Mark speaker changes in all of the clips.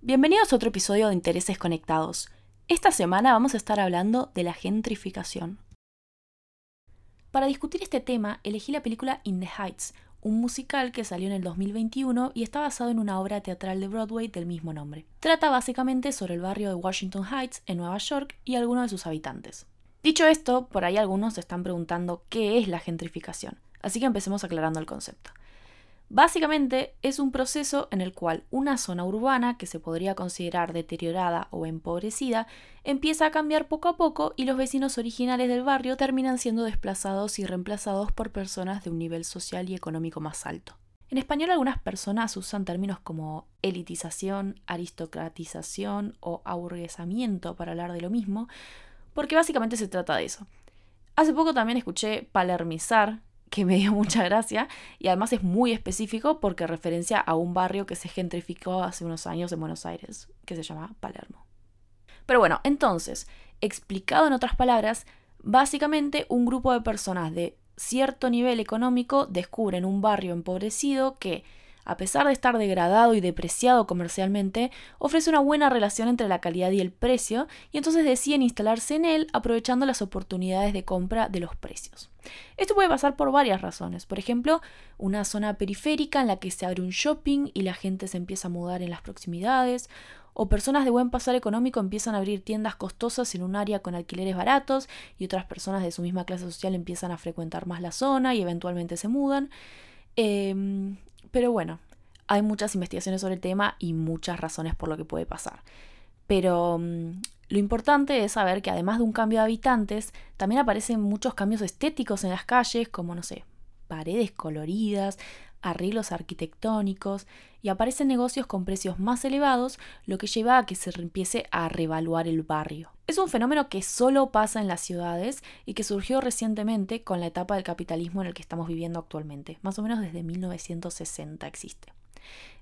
Speaker 1: Bienvenidos a otro episodio de Intereses Conectados. Esta semana vamos a estar hablando de la gentrificación. Para discutir este tema, elegí la película In the Heights, un musical que salió en el 2021 y está basado en una obra teatral de Broadway del mismo nombre. Trata básicamente sobre el barrio de Washington Heights en Nueva York y algunos de sus habitantes. Dicho esto, por ahí algunos se están preguntando qué es la gentrificación, así que empecemos aclarando el concepto. Básicamente es un proceso en el cual una zona urbana que se podría considerar deteriorada o empobrecida empieza a cambiar poco a poco y los vecinos originales del barrio terminan siendo desplazados y reemplazados por personas de un nivel social y económico más alto. En español algunas personas usan términos como elitización, aristocratización o aburguesamiento para hablar de lo mismo, porque básicamente se trata de eso. Hace poco también escuché palermizar, que me dio mucha gracia y además es muy específico porque referencia a un barrio que se gentrificó hace unos años en Buenos Aires, que se llama Palermo. Pero bueno, entonces, explicado en otras palabras, básicamente un grupo de personas de cierto nivel económico descubren un barrio empobrecido que a pesar de estar degradado y depreciado comercialmente, ofrece una buena relación entre la calidad y el precio, y entonces deciden instalarse en él aprovechando las oportunidades de compra de los precios. Esto puede pasar por varias razones. Por ejemplo, una zona periférica en la que se abre un shopping y la gente se empieza a mudar en las proximidades, o personas de buen pasar económico empiezan a abrir tiendas costosas en un área con alquileres baratos y otras personas de su misma clase social empiezan a frecuentar más la zona y eventualmente se mudan. Em, pero bueno, hay muchas investigaciones sobre el tema y muchas razones por lo que puede pasar. Pero mm, lo importante es saber que además de un cambio de habitantes, también aparecen muchos cambios estéticos en las calles, como no sé, paredes coloridas, arreglos arquitectónicos y aparecen negocios con precios más elevados, lo que lleva a que se empiece a revaluar el barrio. Es un fenómeno que solo pasa en las ciudades y que surgió recientemente con la etapa del capitalismo en el que estamos viviendo actualmente. Más o menos desde 1960 existe.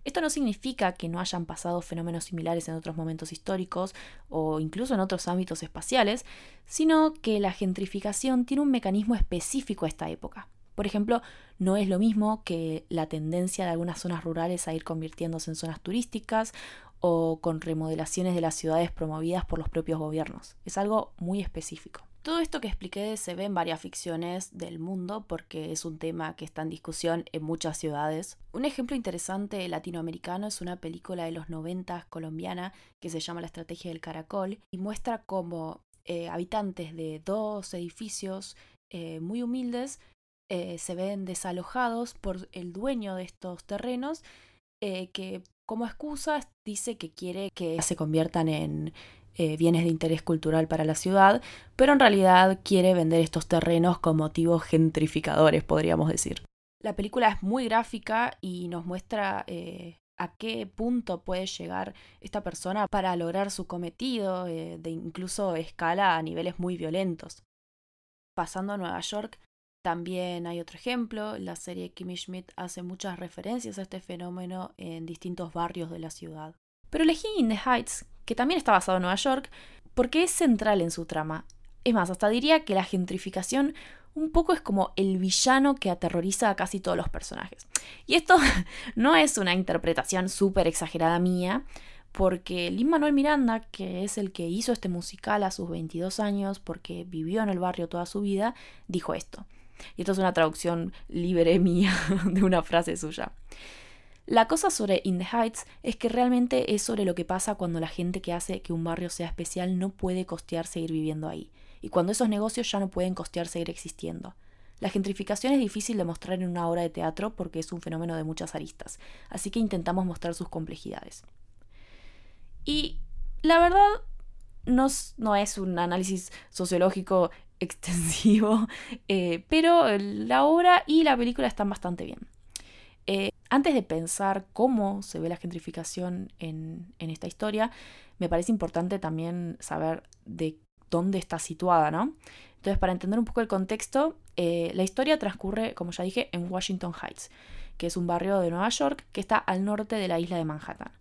Speaker 1: Esto no significa que no hayan pasado fenómenos similares en otros momentos históricos o incluso en otros ámbitos espaciales, sino que la gentrificación tiene un mecanismo específico a esta época. Por ejemplo, no es lo mismo que la tendencia de algunas zonas rurales a ir convirtiéndose en zonas turísticas o con remodelaciones de las ciudades promovidas por los propios gobiernos. Es algo muy específico. Todo esto que expliqué se ve en varias ficciones del mundo porque es un tema que está en discusión en muchas ciudades. Un ejemplo interesante latinoamericano es una película de los 90 colombiana que se llama La Estrategia del Caracol y muestra cómo eh, habitantes de dos edificios eh, muy humildes eh, se ven desalojados por el dueño de estos terrenos que como excusa dice que quiere que se conviertan en eh, bienes de interés cultural para la ciudad, pero en realidad quiere vender estos terrenos con motivos gentrificadores, podríamos decir. La película es muy gráfica y nos muestra eh, a qué punto puede llegar esta persona para lograr su cometido, eh, de incluso escala a niveles muy violentos. Pasando a Nueva York, también hay otro ejemplo, la serie Kimmy Schmidt hace muchas referencias a este fenómeno en distintos barrios de la ciudad. Pero elegí In the Heights que también está basado en Nueva York, porque es central en su trama. Es más, hasta diría que la gentrificación un poco es como el villano que aterroriza a casi todos los personajes. Y esto no es una interpretación súper exagerada mía, porque Lin Manuel Miranda, que es el que hizo este musical a sus 22 años, porque vivió en el barrio toda su vida, dijo esto. Y esto es una traducción libre mía de una frase suya. La cosa sobre In the Heights es que realmente es sobre lo que pasa cuando la gente que hace que un barrio sea especial no puede costear seguir viviendo ahí, y cuando esos negocios ya no pueden costear seguir existiendo. La gentrificación es difícil de mostrar en una obra de teatro porque es un fenómeno de muchas aristas, así que intentamos mostrar sus complejidades. Y la verdad no, no es un análisis sociológico extensivo, eh, pero la obra y la película están bastante bien. Eh, antes de pensar cómo se ve la gentrificación en, esta historia, me parece importante también saber de dónde está situada, ¿no? Entonces, para entender un poco el contexto, eh, la historia transcurre, como ya dije, en Washington Heights, que es un barrio de Nueva York que está al norte de la isla de Manhattan.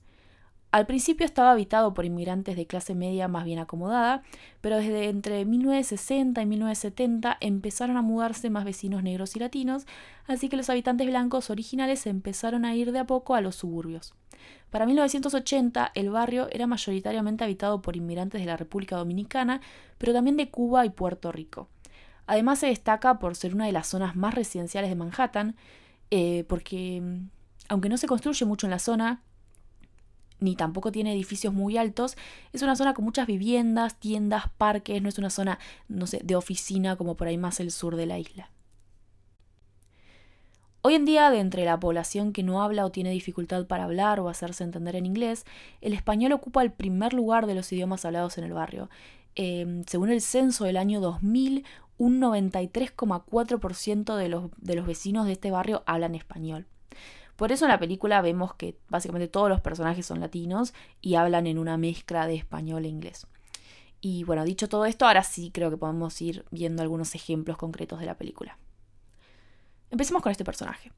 Speaker 1: Al principio estaba habitado por inmigrantes de clase media más bien acomodada, pero desde entre 1960 y 1970 empezaron a mudarse más vecinos negros y latinos, así que los habitantes blancos originales empezaron a ir de a poco a los suburbios. Para 1980 el barrio era mayoritariamente habitado por inmigrantes de la República Dominicana, pero también de Cuba y Puerto Rico. Además se destaca por ser una de las zonas más residenciales de Manhattan, eh, porque mm, aunque no se construye mucho en la zona, ni tampoco tiene edificios muy altos, es una zona con muchas viviendas, tiendas, parques, no es una zona, no sé, de oficina como por ahí más el sur de la isla. Hoy en día, de entre la población que no habla o tiene dificultad para hablar o hacerse entender en inglés, el español ocupa el primer lugar de los idiomas hablados en el barrio. Em, según el censo del año 2000, un 93,4% de los, de los vecinos de este barrio hablan español. Por eso en la película vemos que básicamente todos los personajes son latinos y hablan en una mezcla de español e inglés. Y bueno, dicho todo esto, ahora sí creo que podemos ir viendo algunos ejemplos concretos de la película. Empecemos con este personaje.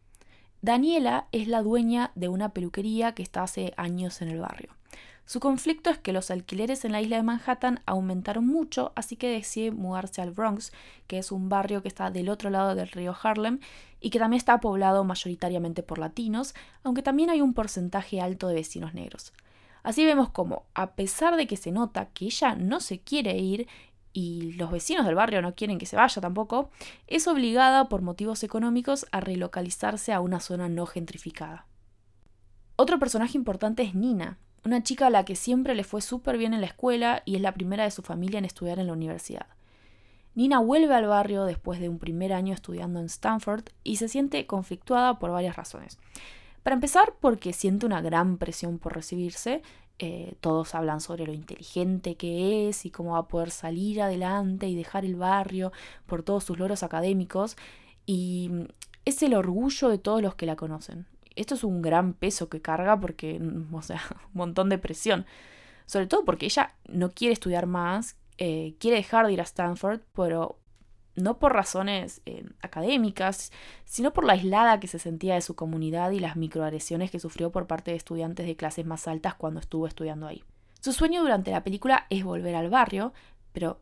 Speaker 1: Daniela es la dueña de una peluquería que está hace años en el barrio. Su conflicto es que los alquileres en la isla de Manhattan aumentaron mucho, así que decide mudarse al Bronx, que es un barrio que está del otro lado del río Harlem y que también está poblado mayoritariamente por latinos, aunque también hay un porcentaje alto de vecinos negros. Así vemos como, a pesar de que se nota que ella no se quiere ir y los vecinos del barrio no quieren que se vaya tampoco, es obligada por motivos económicos a relocalizarse a una zona no gentrificada. Otro personaje importante es Nina, una chica a la que siempre le fue súper bien en la escuela y es la primera de su familia en estudiar en la universidad. Nina vuelve al barrio después de un primer año estudiando en Stanford y se siente conflictuada por varias razones. Para empezar, porque siente una gran presión por recibirse. Eh, todos hablan sobre lo inteligente que es y cómo va a poder salir adelante y dejar el barrio por todos sus logros académicos. Y es el orgullo de todos los que la conocen esto es un gran peso que carga porque, o sea, un montón de presión. Sobre todo porque ella no quiere estudiar más, eh, quiere dejar de ir a Stanford, pero no por razones eh, académicas, sino por la aislada que se sentía de su comunidad y las microagresiones que sufrió por parte de estudiantes de clases más altas cuando estuvo estudiando ahí. Su sueño durante la película es volver al barrio, pero,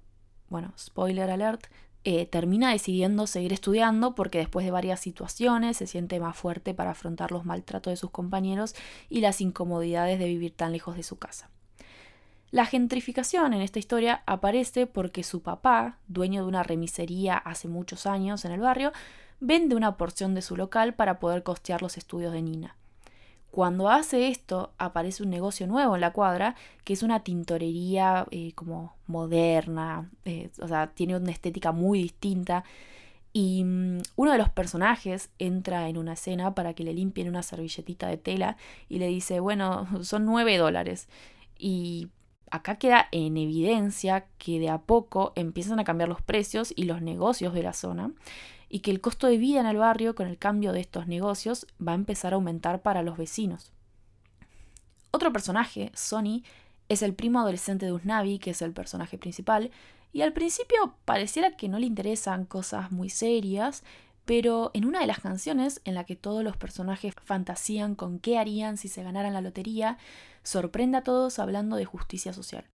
Speaker 1: bueno, spoiler alert, eh, termina decidiendo seguir estudiando porque después de varias situaciones se siente más fuerte para afrontar los maltratos de sus compañeros y las incomodidades de vivir tan lejos de su casa. La gentrificación en esta historia aparece porque su papá, dueño de una remisería hace muchos años en el barrio, vende una porción de su local para poder costear los estudios de Nina. Cuando hace esto, aparece un negocio nuevo en la cuadra, que es una tintorería eh, como moderna, eh, o sea, tiene una estética muy distinta. Y mm, uno de los personajes entra en una escena para que le limpien una servilletita de tela y le dice, bueno, son nueve dólares. Y acá queda en evidencia que de a poco empiezan a cambiar los precios y los negocios de la zona y que el costo de vida en el barrio con el cambio de estos negocios va a empezar a aumentar para los vecinos. Otro personaje, Sonny, es el primo adolescente de Usnavi, que es el personaje principal, y al principio pareciera que no le interesan cosas muy serias, pero en una de las canciones en la que todos los personajes fantasían con qué harían si se ganaran la lotería, sorprende a todos hablando de justicia social.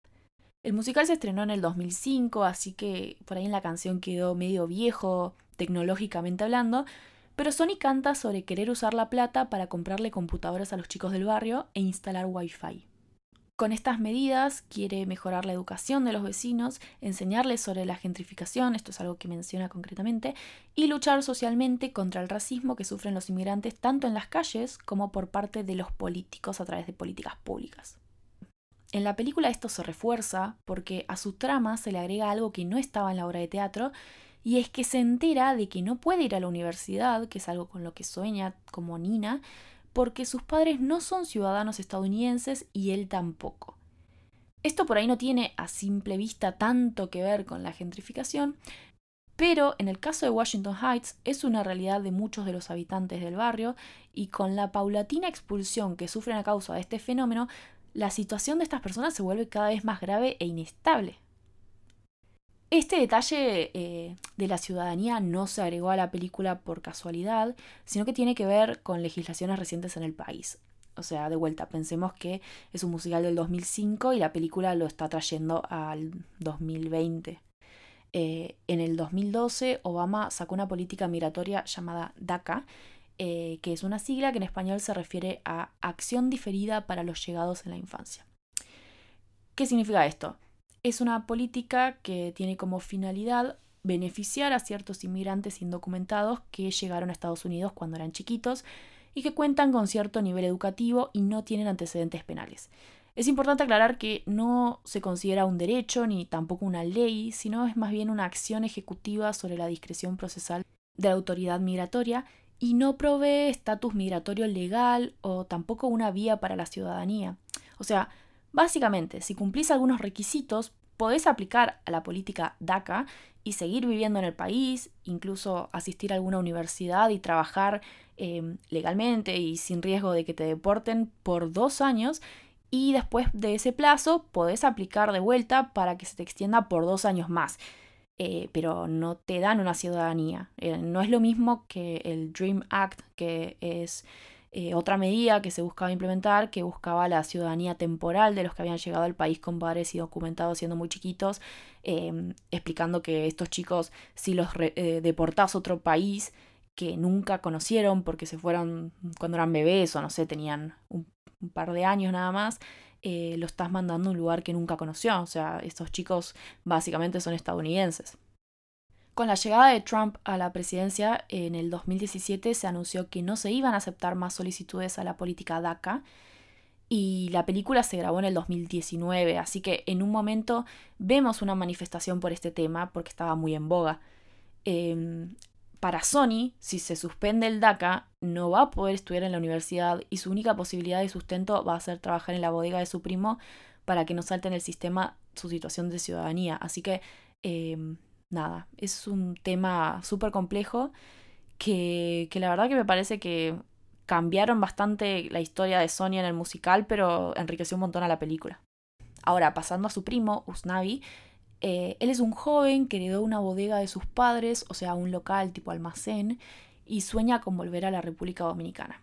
Speaker 1: El musical se estrenó en el 2005, así que por ahí en la canción quedó medio viejo, tecnológicamente hablando, pero Sony canta sobre querer usar la plata para comprarle computadoras a los chicos del barrio e instalar Wi-Fi. Con estas medidas quiere mejorar la educación de los vecinos, enseñarles sobre la gentrificación, esto es algo que menciona concretamente, y luchar socialmente contra el racismo que sufren los inmigrantes tanto en las calles como por parte de los políticos a través de políticas públicas. En la película esto se refuerza porque a su trama se le agrega algo que no estaba en la obra de teatro y es que se entera de que no puede ir a la universidad, que es algo con lo que sueña como Nina, porque sus padres no son ciudadanos estadounidenses y él tampoco. Esto por ahí no tiene a simple vista tanto que ver con la gentrificación, pero en el caso de Washington Heights es una realidad de muchos de los habitantes del barrio y con la paulatina expulsión que sufren a causa de este fenómeno, la situación de estas personas se vuelve cada vez más grave e inestable. Este detalle eh, de la ciudadanía no se agregó a la película por casualidad, sino que tiene que ver con legislaciones recientes en el país. O sea, de vuelta, pensemos que es un musical del 2005 y la película lo está trayendo al 2020. Eh, en el 2012, Obama sacó una política migratoria llamada DACA, eh, que es una sigla que en español se refiere a Acción Diferida para los Llegados en la Infancia. ¿Qué significa esto? Es una política que tiene como finalidad beneficiar a ciertos inmigrantes indocumentados que llegaron a Estados Unidos cuando eran chiquitos y que cuentan con cierto nivel educativo y no tienen antecedentes penales. Es importante aclarar que no se considera un derecho ni tampoco una ley, sino es más bien una acción ejecutiva sobre la discreción procesal de la autoridad migratoria y no provee estatus migratorio legal o tampoco una vía para la ciudadanía. O sea, básicamente, si cumplís algunos requisitos, podés aplicar a la política DACA y seguir viviendo en el país, incluso asistir a alguna universidad y trabajar eh, legalmente y sin riesgo de que te deporten por dos años y después de ese plazo podés aplicar de vuelta para que se te extienda por dos años más. Eh, pero no te dan una ciudadanía. Eh, no es lo mismo que el Dream Act, que es eh, otra medida que se buscaba implementar, que buscaba la ciudadanía temporal de los que habían llegado al país con padres y documentados siendo muy chiquitos, em, explicando que estos chicos, si los deportás a otro país, que nunca conocieron porque se fueron cuando eran bebés o no sé, tenían un un par de años nada más, eh, lo estás mandando a un lugar que nunca conoció. O sea, estos chicos básicamente son estadounidenses. Con la llegada de Trump a la presidencia en el 2017 se anunció que no se iban a aceptar más solicitudes a la política DACA y la película se grabó en el 2019, así que en un momento vemos una manifestación por este tema porque estaba muy en boga. Em, para Sony, si se suspende el DACA, no va a poder estudiar en la universidad y su única posibilidad de sustento va a ser trabajar en la bodega de su primo para que no salte en el sistema su situación de ciudadanía. Así que, em, nada, es un tema súper complejo que, que la verdad que me parece que cambiaron bastante la historia de Sony en el musical, pero enriqueció un montón a la película. Ahora, pasando a su primo, Usnavi, eh, él es un joven que heredó una bodega de sus padres, o sea, un local tipo almacén, y sueña con volver a la República Dominicana.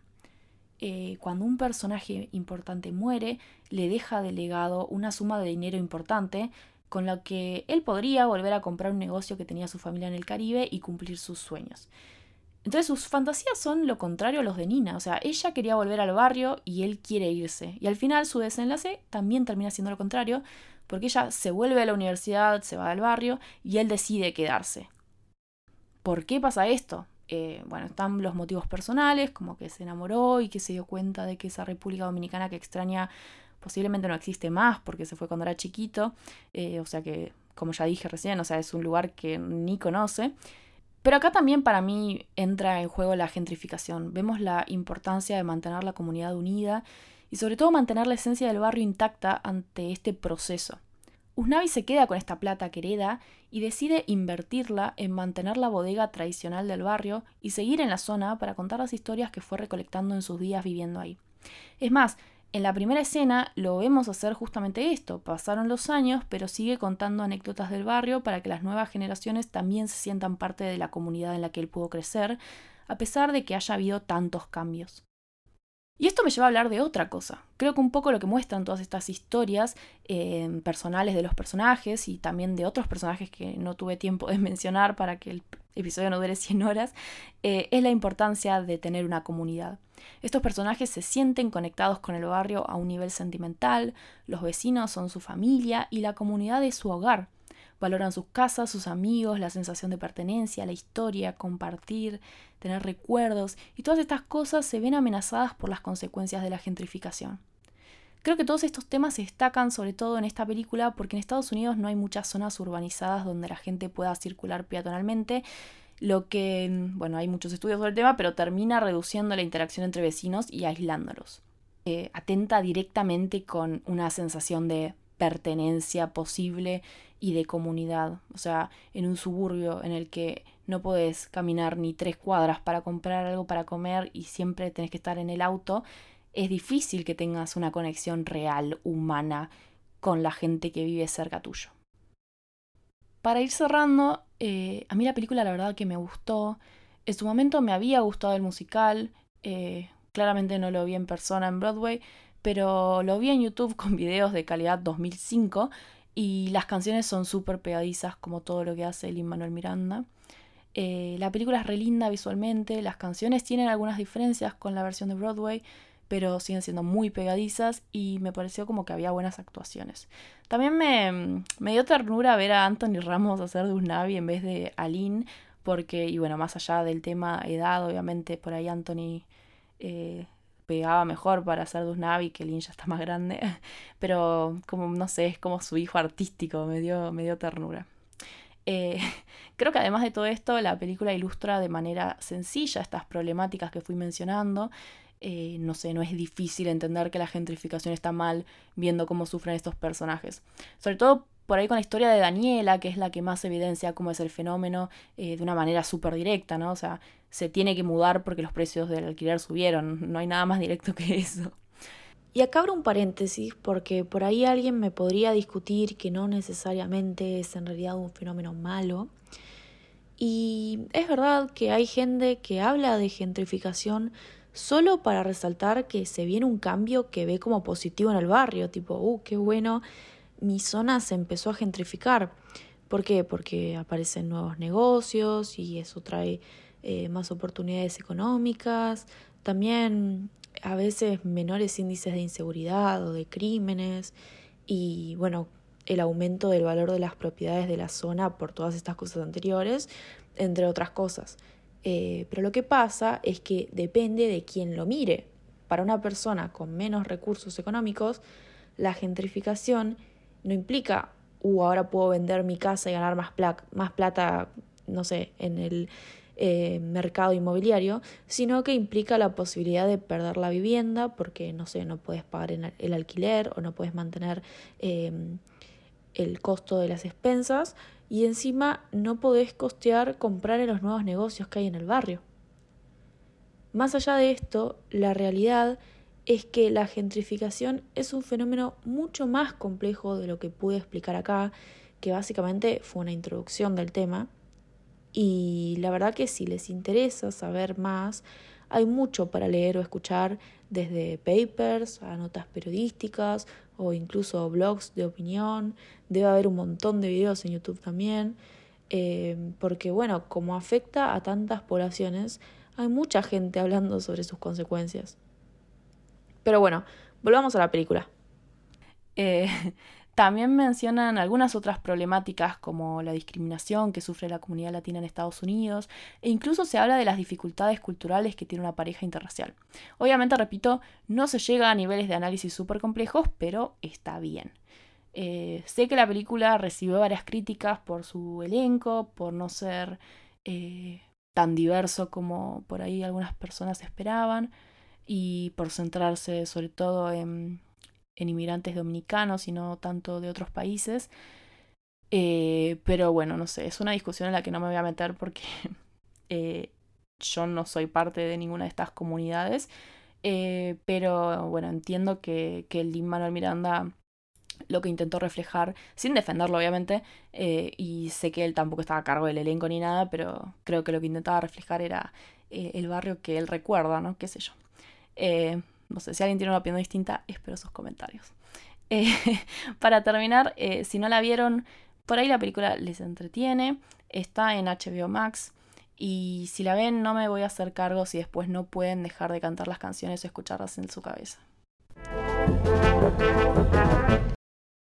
Speaker 1: Eh, cuando un personaje importante muere, le deja de legado una suma de dinero importante con la que él podría volver a comprar un negocio que tenía su familia en el Caribe y cumplir sus sueños. Entonces sus fantasías son lo contrario a los de Nina, o sea, ella quería volver al barrio y él quiere irse. Y al final su desenlace también termina siendo lo contrario, porque ella se vuelve a la universidad, se va del barrio y él decide quedarse. ¿Por qué pasa esto? Eh, bueno, están los motivos personales, como que se enamoró y que se dio cuenta de que esa República Dominicana que extraña posiblemente no existe más porque se fue cuando era chiquito, eh, o sea que, como ya dije recién, o sea, es un lugar que ni conoce. Pero acá también para mí entra en juego la gentrificación. Vemos la importancia de mantener la comunidad unida y sobre todo mantener la esencia del barrio intacta ante este proceso. Usnavi se queda con esta plata que hereda y decide invertirla en mantener la bodega tradicional del barrio y seguir en la zona para contar las historias que fue recolectando en sus días viviendo ahí. Es más, en la primera escena lo vemos hacer justamente esto. Pasaron los años, pero sigue contando anécdotas del barrio para que las nuevas generaciones también se sientan parte de la comunidad en la que él pudo crecer, a pesar de que haya habido tantos cambios. Y esto me lleva a hablar de otra cosa. Creo que un poco lo que muestran todas estas historias eh, personales de los personajes y también de otros personajes que no tuve tiempo de mencionar para que el episodio no dure 100 horas, eh, es la importancia de tener una comunidad. Estos personajes se sienten conectados con el barrio a un nivel sentimental, los vecinos son su familia y la comunidad es su hogar. Valoran sus casas, sus amigos, la sensación de pertenencia, la historia, compartir, tener recuerdos, y todas estas cosas se ven amenazadas por las consecuencias de la gentrificación. Creo que todos estos temas se destacan sobre todo en esta película porque en Estados Unidos no hay muchas zonas urbanizadas donde la gente pueda circular peatonalmente, lo que, bueno, hay muchos estudios sobre el tema, pero termina reduciendo la interacción entre vecinos y aislándolos. Eh, atenta directamente con una sensación de pertenencia posible y de comunidad. O sea, en un suburbio en el que no podés caminar ni tres cuadras para comprar algo para comer y siempre tenés que estar en el auto, es difícil que tengas una conexión real, humana, con la gente que vive cerca tuyo. Para ir cerrando, eh, a mí la película la verdad que me gustó. En su momento me había gustado el musical, eh, claramente no lo vi en persona en Broadway, pero lo vi en YouTube con videos de calidad 2005 y las canciones son súper pegadizas como todo lo que hace Lin Manuel Miranda. Eh, la película es re linda visualmente, las canciones tienen algunas diferencias con la versión de Broadway, pero siguen siendo muy pegadizas y me pareció como que había buenas actuaciones. También me, me dio ternura ver a Anthony Ramos hacer de un Navi en vez de Aline, porque, y bueno, más allá del tema edad, obviamente por ahí Anthony eh, pegaba mejor para hacer de un Navi, que Lin ya está más grande, pero como, no sé, es como su hijo artístico, me dio, me dio ternura. Eh, creo que además de todo esto, la película ilustra de manera sencilla estas problemáticas que fui mencionando eh, no sé, no es difícil entender que la gentrificación está mal viendo cómo sufren estos personajes. Sobre todo por ahí con la historia de Daniela, que es la que más evidencia cómo es el fenómeno eh, de una manera súper directa, ¿no? O sea, se tiene que mudar porque los precios del alquiler subieron, no hay nada más directo que eso.
Speaker 2: Y acá abro un paréntesis porque por ahí alguien me podría discutir que no necesariamente es en realidad un fenómeno malo. Y es verdad que hay gente que habla de gentrificación solo para resaltar que se viene un cambio que ve como positivo en el barrio, tipo, uh, qué bueno, mi zona se empezó a gentrificar. ¿Por qué? Porque aparecen nuevos negocios y eso trae eh, más oportunidades económicas, también a veces menores índices de inseguridad o de crímenes y bueno, el aumento del valor de las propiedades de la zona por todas estas cosas anteriores, entre otras cosas. Eh, pero lo que pasa es que depende de quién lo mire. Para una persona con menos recursos económicos, la gentrificación no implica, uh, ahora puedo vender mi casa y ganar más, más plata, no sé, en el eh, mercado inmobiliario, sino que implica la posibilidad de perder la vivienda porque, no sé, no puedes pagar el alquiler o no puedes mantener eh, el costo de las expensas y encima no podés costear comprar en los nuevos negocios que hay en el barrio. Más allá de esto, la realidad es que la gentrificación es un fenómeno mucho más complejo de lo que pude explicar acá, que básicamente fue una introducción del tema. Y la verdad que si les interesa saber más, hay mucho para leer o escuchar, desde papers a notas periodísticas o incluso blogs de opinión. Debe haber un montón de videos en YouTube también, eh, porque bueno, como afecta a tantas poblaciones, hay mucha gente hablando sobre sus consecuencias. Pero bueno, volvamos a la película.
Speaker 1: Eh, también mencionan algunas otras problemáticas como la discriminación que sufre la comunidad latina en Estados Unidos e incluso se habla de las dificultades culturales que tiene una pareja interracial. Obviamente, repito, no se llega a niveles de análisis súper complejos, pero está bien. Eh, sé que la película recibió varias críticas por su elenco, por no ser eh, tan diverso como por ahí algunas personas esperaban y por centrarse sobre todo en en inmigrantes dominicanos y no tanto de otros países. Eh, pero bueno, no sé, es una discusión en la que no me voy a meter porque eh, yo no soy parte de ninguna de estas comunidades. Eh, pero bueno, entiendo que, que el Lin Manuel Miranda lo que intentó reflejar, sin defenderlo obviamente, y sé que él tampoco estaba a cargo del elenco ni nada, pero creo que lo que intentaba reflejar era el barrio que él recuerda, ¿no? ¿Qué sé yo? No sé, si alguien tiene una opinión distinta, espero sus comentarios. Eh, para terminar, eh, si no la vieron, por ahí la película les entretiene, está en HBO Max. Y si la ven, no me voy a hacer cargo si después no pueden dejar de cantar las canciones o escucharlas en su cabeza.